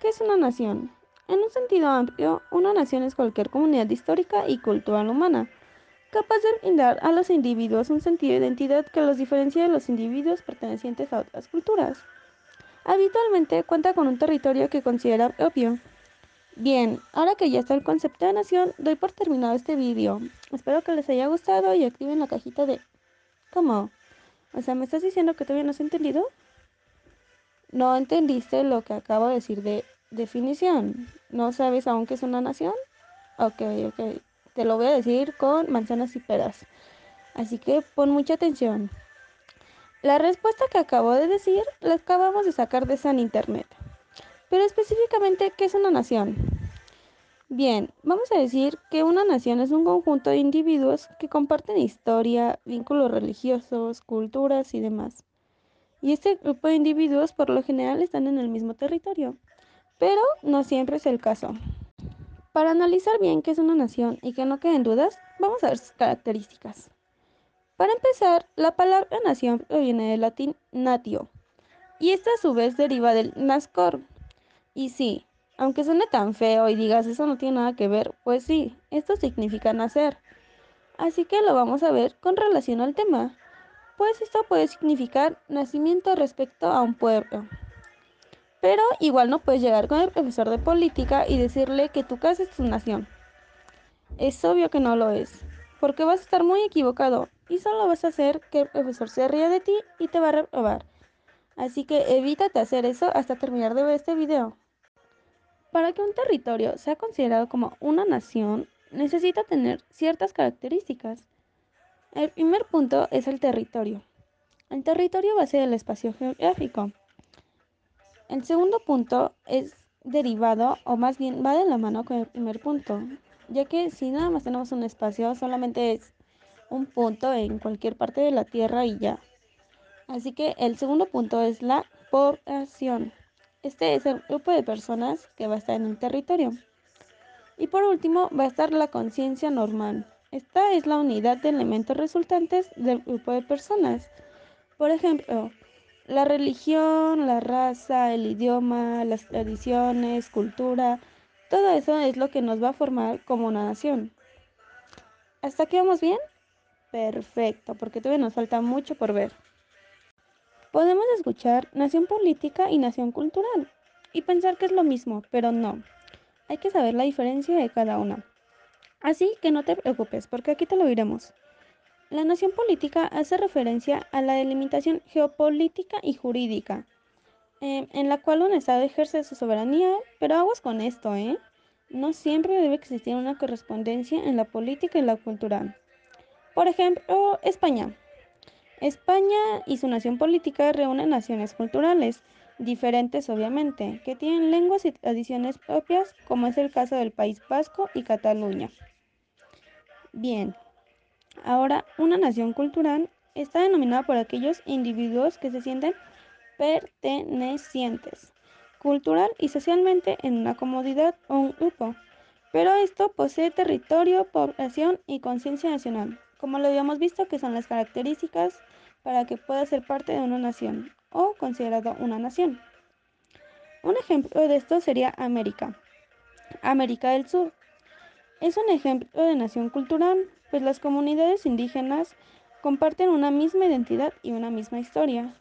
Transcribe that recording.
¿Qué es una nación? En un sentido amplio, una nación es cualquier comunidad histórica y cultural humana, capaz de brindar a los individuos un sentido de identidad que los diferencia de los individuos pertenecientes a otras culturas. Habitualmente cuenta con un territorio que considera propio. Bien, ahora que ya está el concepto de nación, doy por terminado este vídeo. Espero que les haya gustado y activen la cajita de... ¿Cómo? O sea, ¿me estás diciendo que todavía no has entendido? No entendiste lo que acabo de decir de definición. ¿No sabes aún qué es una nación? Ok, ok. Te lo voy a decir con manzanas y peras. Así que pon mucha atención. La respuesta que acabo de decir la acabamos de sacar de San Internet. Pero específicamente, ¿qué es una nación? Bien, vamos a decir que una nación es un conjunto de individuos que comparten historia, vínculos religiosos, culturas y demás y este grupo de individuos por lo general están en el mismo territorio, pero no siempre es el caso. Para analizar bien qué es una nación y que no queden dudas, vamos a ver sus características. Para empezar, la palabra nación proviene del latín natio, y esta a su vez deriva del nascor. Y sí, aunque suene tan feo y digas eso no tiene nada que ver, pues sí, esto significa nacer. Así que lo vamos a ver con relación al tema pues esto puede significar nacimiento respecto a un pueblo. Pero igual no puedes llegar con el profesor de política y decirle que tu casa es tu nación. Es obvio que no lo es, porque vas a estar muy equivocado y solo vas a hacer que el profesor se ría de ti y te va a reprobar. Así que evítate hacer eso hasta terminar de ver este video. Para que un territorio sea considerado como una nación, necesita tener ciertas características. El primer punto es el territorio. El territorio va a ser el espacio geográfico. El segundo punto es derivado, o más bien va de la mano con el primer punto, ya que si nada más tenemos un espacio, solamente es un punto en cualquier parte de la Tierra y ya. Así que el segundo punto es la población. Este es el grupo de personas que va a estar en el territorio. Y por último va a estar la conciencia normal. Esta es la unidad de elementos resultantes del grupo de personas. Por ejemplo, la religión, la raza, el idioma, las tradiciones, cultura, todo eso es lo que nos va a formar como una nación. ¿Hasta aquí vamos bien? Perfecto, porque todavía nos falta mucho por ver. Podemos escuchar nación política y nación cultural y pensar que es lo mismo, pero no. Hay que saber la diferencia de cada una. Así que no te preocupes, porque aquí te lo diremos. La nación política hace referencia a la delimitación geopolítica y jurídica, em, en la cual un Estado ejerce su soberanía, pero aguas con esto, ¿eh? No siempre debe existir una correspondencia en la política y la cultura. Por ejemplo, España. España y su nación política reúnen naciones culturales, diferentes obviamente, que tienen lenguas y tradiciones propias, como es el caso del País Vasco y Cataluña. Bien, ahora una nación cultural está denominada por aquellos individuos que se sienten pertenecientes cultural y socialmente en una comodidad o un grupo. Pero esto posee territorio, población y conciencia nacional, como lo habíamos visto que son las características para que pueda ser parte de una nación o considerado una nación. Un ejemplo de esto sería América. América del Sur es un ejemplo de nación cultural, pues las comunidades indígenas comparten una misma identidad y una misma historia.